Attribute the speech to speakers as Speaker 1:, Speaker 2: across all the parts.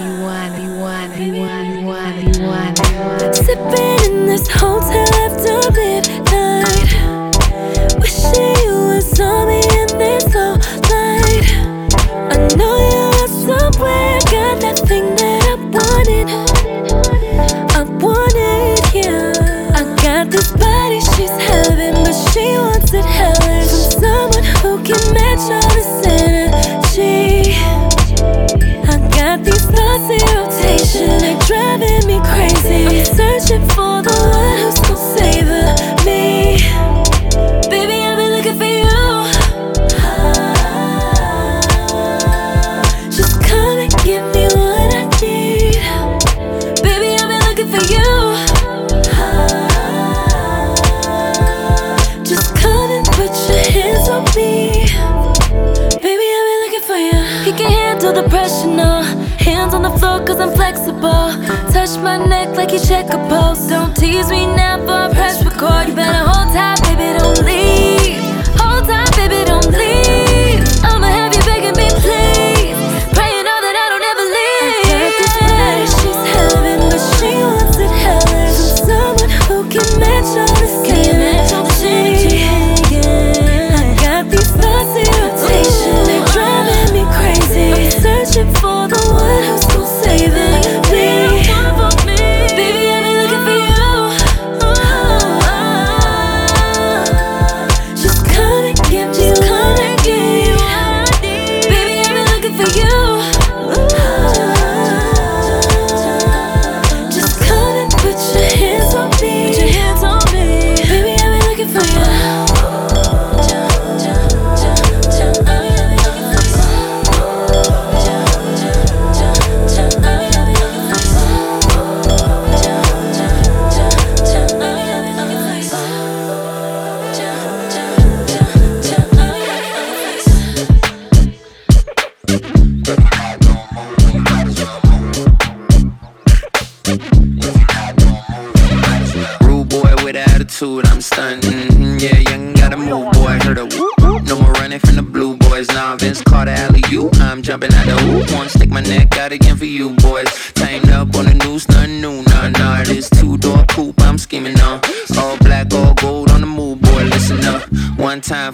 Speaker 1: You want you want you want you want you want.
Speaker 2: Sipping in this hotel after midnight. Wishing you was on me in this light. I know you're somewhere, got that I wanted. I wanted, yeah. I got body, she's but she wants it. From someone who can match all cause Touch my neck like you check a pulse. Don't tease me now, press record. You better hold tight, baby, don't leave.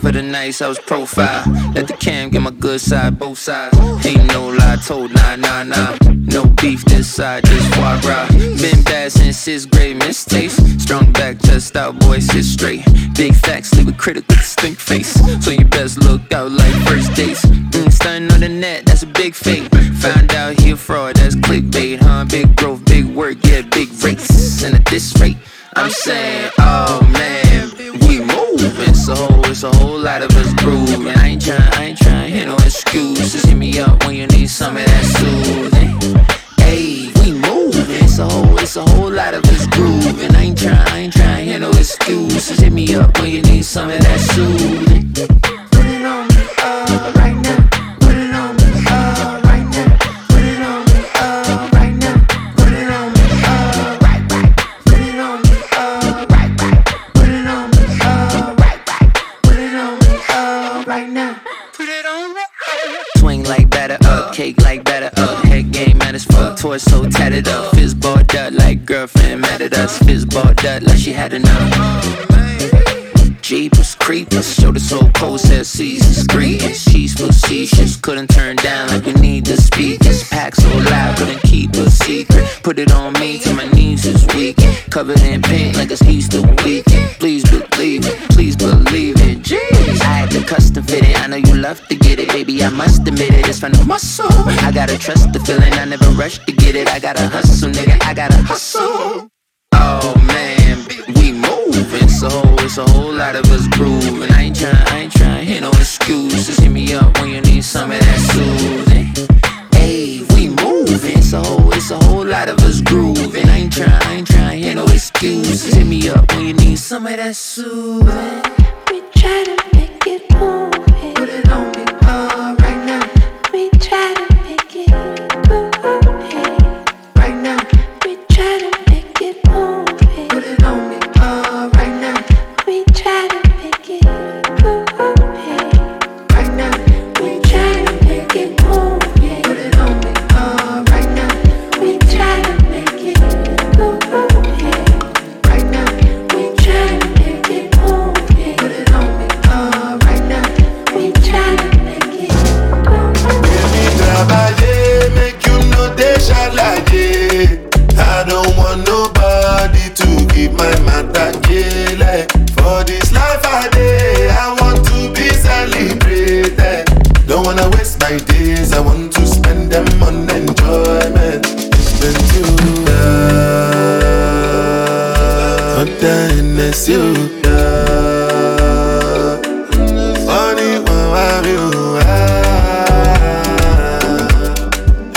Speaker 2: For the
Speaker 3: nights, I was profile. Let the cam get my good side, both sides. Ain't no lie, told nah, nah, nah. No beef this side, just foie gras. Been bad since sixth grade, mistakes. Strong back, chest out, boy, sit straight. Big facts, leave a critic with stink face. So you best look out like first dates. Mm, stunning on the net, that's a big fake. Found out he a fraud, that's clickbait, huh? Big growth, big work, yeah, big race. And at this rate, I'm saying, oh man, we moving. So it's a whole lot of us grooving. I ain't trying, I ain't trying, hear no excuses. Hit me up when you need some of that soothing. Hey, we moving, so it's a whole lot of us grooving. I ain't trying, I ain't trying, hear no excuses. Hit me up when you need some of that soothing. Torso tatted up. Fist balled up like girlfriend mad at us. Fist balled up like she had enough. Jeepers, creepers, showed so cold, said seasons, greetings. She's facetious, couldn't turn down like we need the speakers. Pack so loud, couldn't keep a secret. Put it on me till my knees is weak. Covered in paint like it's Easter weekend. Please believe it, please believe it. Jeez, I had to custom fit it. I know you love to get it, baby. I must admit it, it's from the muscle. I gotta trust the feeling, I never rush to get it. I gotta hustle, nigga, I gotta hustle. Oh man, moving, so it's a whole lot of us grooving. I ain't trying, I ain't trying, hear no excuses. Hit me up when you need some of that soothing. Hey, we moving, so it's a whole lot of us grooving. I ain't trying, I ain't trying, hear no excuses. Hit me up when you need some of that soothing.
Speaker 4: Hennessy, yeah. Funny, one, one, you, ah.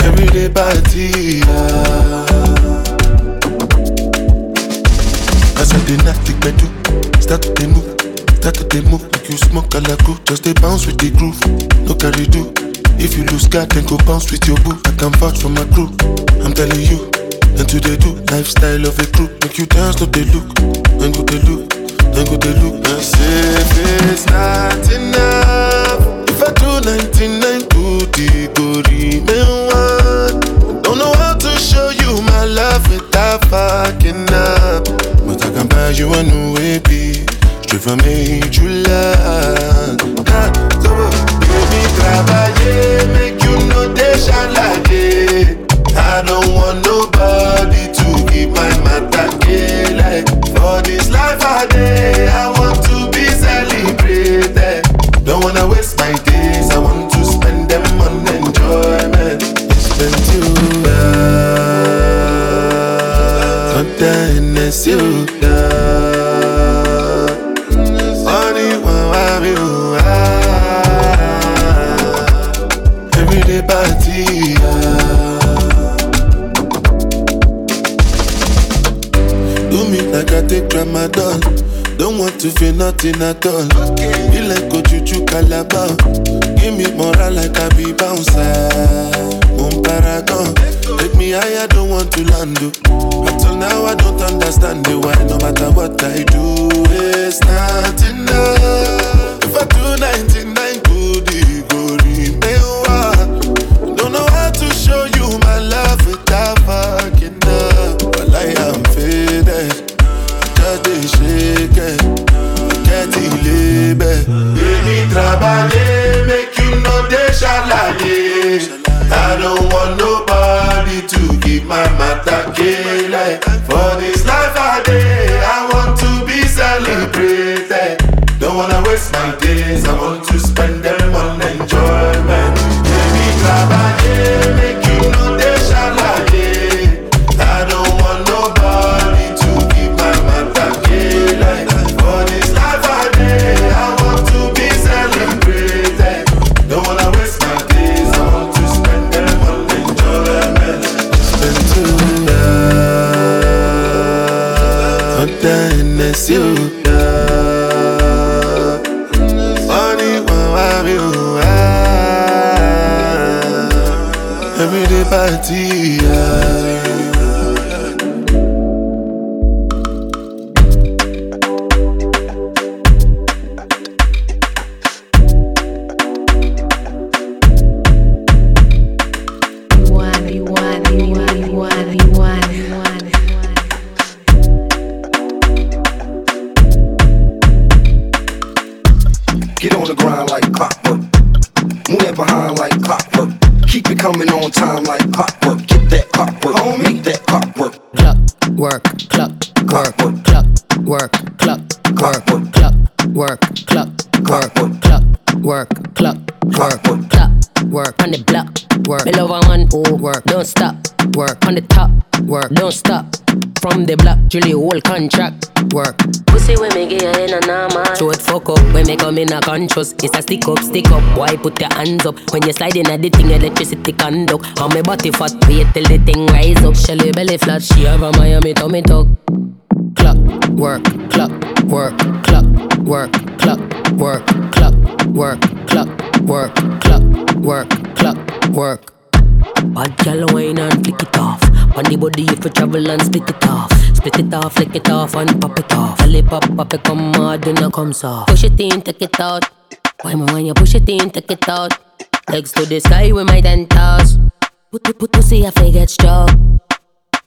Speaker 4: Everyday party, yeah. As I knock the bedroom, start to move, start to move like you smoke alaku. Just dey bounce with the groove, no carry do. If you lose guard, then go bounce with your boo. I can vouch for my crew. I'm telling you, then to they do lifestyle of a crew. Make you dance, no they look, then go they look, then go they look. And say if it's not enough, if I do 99 good, it go remain. Don't know how to show you my love without fucking up, but I can buy you a new baby. Straight from major land. Ha, my days, I want to spend them on enjoyment. Spend you, yeah. Something is you, yeah. Funny one, I'm you, ah. Everyday party. Do me like I take Ramadan. Don't want to feel nothing at all. Be like chuchu calabar. Me moral like I be bouncer. Moon paragon. Take me higher, don't want to land. Up till now, I don't understand the why. No matter what I do, it's not enough. If I do 99 For this life I day, I want to be celebrated. Don't wanna waste my days, I want you want, you
Speaker 1: want.
Speaker 5: Get on the grind like clockwork. Move that behind like be coming on time like
Speaker 6: pop. Me a conscious. It's a stick up, stick up. Why put your hands up when you slide in at the thing? Electricity conduct. On my body fat, wait till the thing rise up. Shelly belly flat, she have a Miami tummy tuck. Clock, work, clock, work, clock, work, clock, work, clock, work, clock, work, clock, work, clock, work. Bad gal wine and flick it off. On the body if you travel and split it off. Split it off, flick it off and pop it off. Lip pop, pop it come hard and it comes off. Push it in, take it out. Why me when you push it in, take it out. Legs to the sky with my ten toes. Put, put, put, pussy, I get stroke.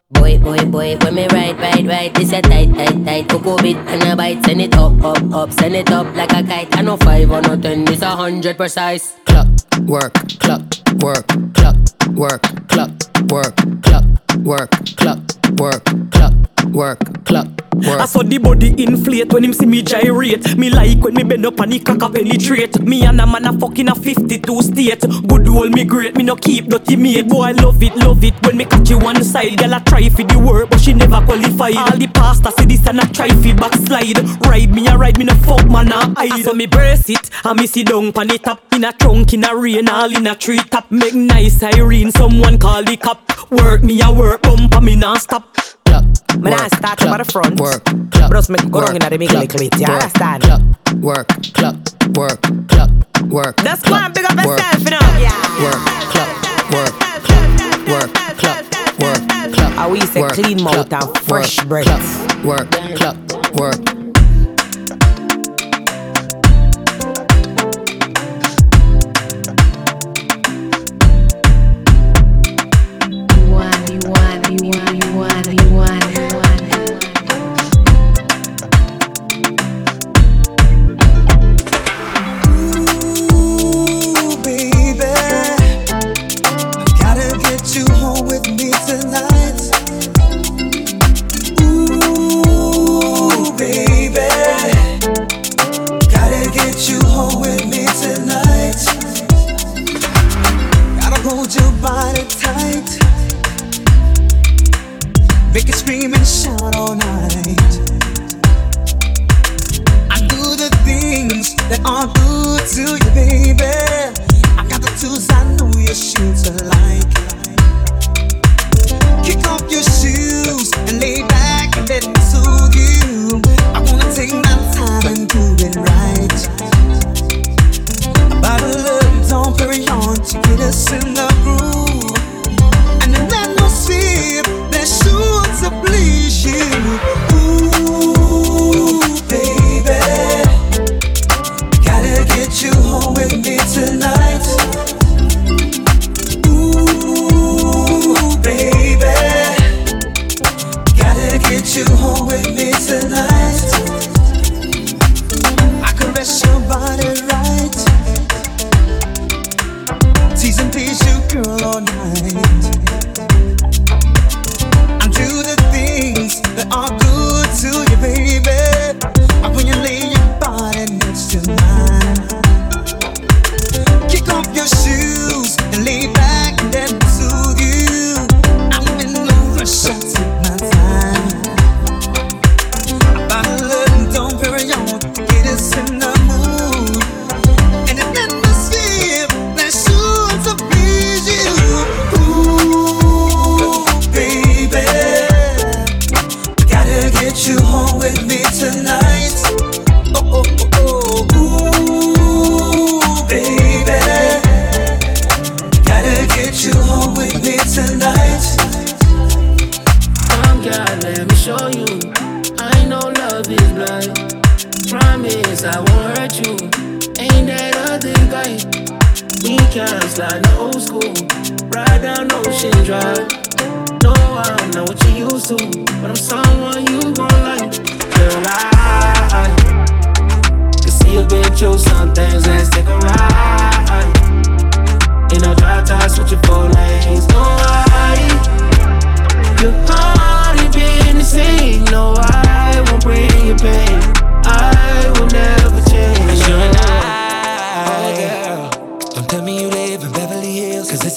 Speaker 6: Boy, boy, boy, when me ride, ride, ride, this a tight, tight, tight. Cocoa bit and a bite, send it up, up, up, send it up like a kite. I know five or no ten, a hundred precise. Clock, work, clock, work, clock, work, clock, work, clock, work, clock, work, clock, work, clock, work.
Speaker 7: I saw the body inflate when him see me gyrate. Me like when me bend up and the cock a penetrate. Me and a man a fucking a 52 state. Good old me great, me no keep dirty mate. Boy, I love it, love it when me catch you one side. Girl, I try for the work, but she never qualified. All the pastors see this and I try fi backslide. Ride me a ride, me no fuck man a hide. So me brace it, I me sit down pon the top. In a trunk, in a rain, all in a tree top. Make nice Irene, someone call the cop. Work me a work, bump and me non stop.
Speaker 8: Me nah
Speaker 6: work,
Speaker 8: start
Speaker 6: clap,
Speaker 8: from the front.
Speaker 6: Work, clap,
Speaker 8: But just make go down inna the middle little bit,
Speaker 6: work,
Speaker 8: understand?
Speaker 6: Clap, work, clap, work, clap, work.
Speaker 8: Just go and pick up yourself, you know. Yeah.
Speaker 6: Work, clap, work, clap, work, clap, work, clap.
Speaker 8: How we say clean mouth and fresh
Speaker 6: work,
Speaker 8: breath.
Speaker 6: Work, clap, work.
Speaker 9: Make it scream and shout all night. I do the things that are good to you, baby. I got the tools I know your shoes are like. Kick off your shoes and lay back and let me soothe you. I wanna take my time and do it right. About a love, don't hurry on to get us in the groove. Please tonight.
Speaker 10: Come, girl, let me show you. I know love is blind. Promise I won't hurt you. Ain't that other guy? We can slide the old school. Ride down Ocean Drive. No, I'm not what you used to, but I'm someone you gon' like. Girl, I can see a bit through some things. Let's take a ride. In a drive time, switching four lanes. No,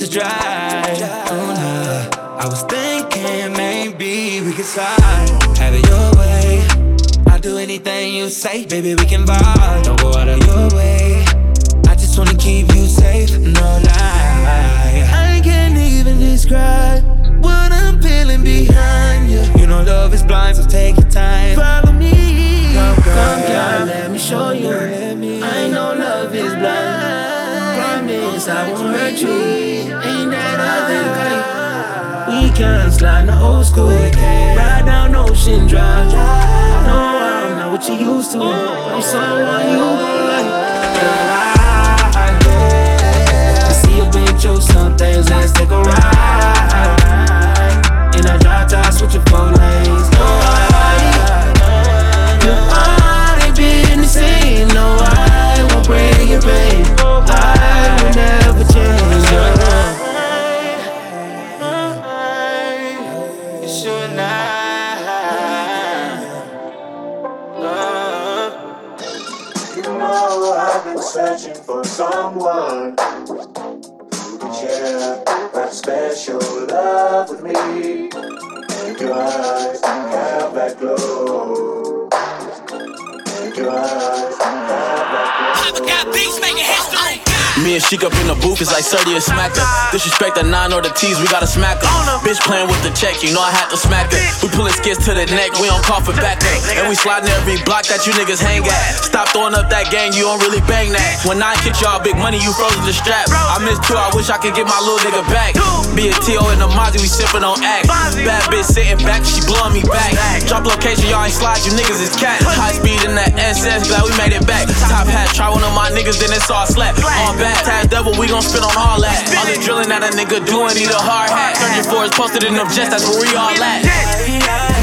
Speaker 9: A drive. Oh, uh, nah. I was thinking maybe we could slide. Have it your way. I'll do anything you say, baby, we can vibe. Don't go out of your way. I just wanna keep you safe, no lie. I can't even describe what I'm feeling behind you. You know love is blind, so take your time. Follow me, come,
Speaker 10: Come, girl, let me show you. I know love is blind. Promise I won't hurt you. Can slide the old school. Ride down Ocean Drive. No, I'm not what you used to. I'm someone you
Speaker 11: booth is like 30 and smack her. Disrespect the nine or the T's, we gotta smack her. Bitch playing with the check, you know I had to smack her. We pulling skits to the neck, we don't call for backup. And we sliding every block that you niggas hang at. Stop throwing up that gang, you don't really bang that. When I kick y'all big money, you frozen the strap. I miss two, I wish I could get my little nigga back. Be a T.O. in the Mozzie, we sippin' on act. Bad bitch sitting back, she blowing me back. Drop location, y'all ain't slide, you niggas is cat. High speed in that SS, glad we made it back. Top hat, try one of my niggas, then it's all slap. On bad, task devil, we gon' on all that. All the drilling that a nigga doing, need a hard hat. Searching for is posted in them jets, that's where we all at.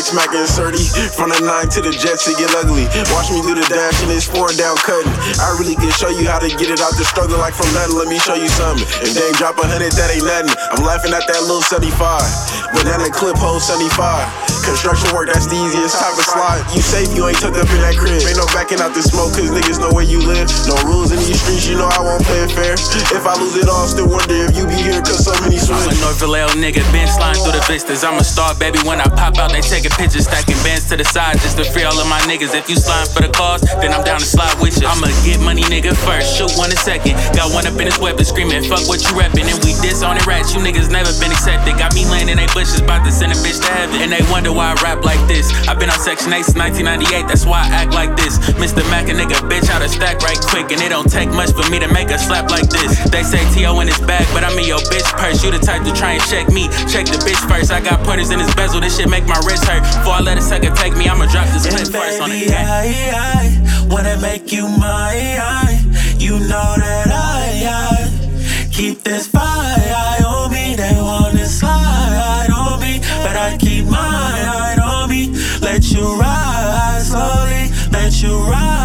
Speaker 12: Like smacking 30. From the nine to the jets, it get ugly. Watch me do the dash and it's four down cutting. I really can show you how to get it out the struggle like from nothing. Let me show you something. If they ain't drop a hundred, that ain't nothing. I'm laughing at that little 75. Banana clip hole 75. Construction work, that's the easiest type of slide. You safe, you ain't tucked up in that crib. Ain't no backing out the smoke, cause niggas know where you live. No rules in these streets, you know I won't play it fair. If I lose it all, still wonder if you be here, cause so many swim.
Speaker 11: I'm a North Vallejo nigga, been sliding through the vistas. I'm a star, baby. When I pop out, they taking pictures, stacking bands to the side just to free all of my niggas. If you sliding for the cause, then I'm down to slide with you. I'ma get money, nigga, first. Shoot one a second. Got one up in his weapon, screaming, fuck what you reppin'. And we diss on it rats. You niggas never been accepted. Got me laying in they bushes, about to send a bitch to heaven. And they wonder why I rap like this. I've been on Section 8 since 1998, that's why I act like this. Mr. Mac, a nigga, bitch, out of stack right quick. And it don't take much for me to make a slap like this. They say T.O. in his bag, but I'm in your bitch purse. You the type to try and check me. Check the bitch first. I got pointers in his bezel, this shit make my wrist hurt. Before I let a sucker take me, I'ma drop this clip first on the.
Speaker 8: I, I wanna make you my, mine. You know that I, I keep this fire you ride slowly, let you ride.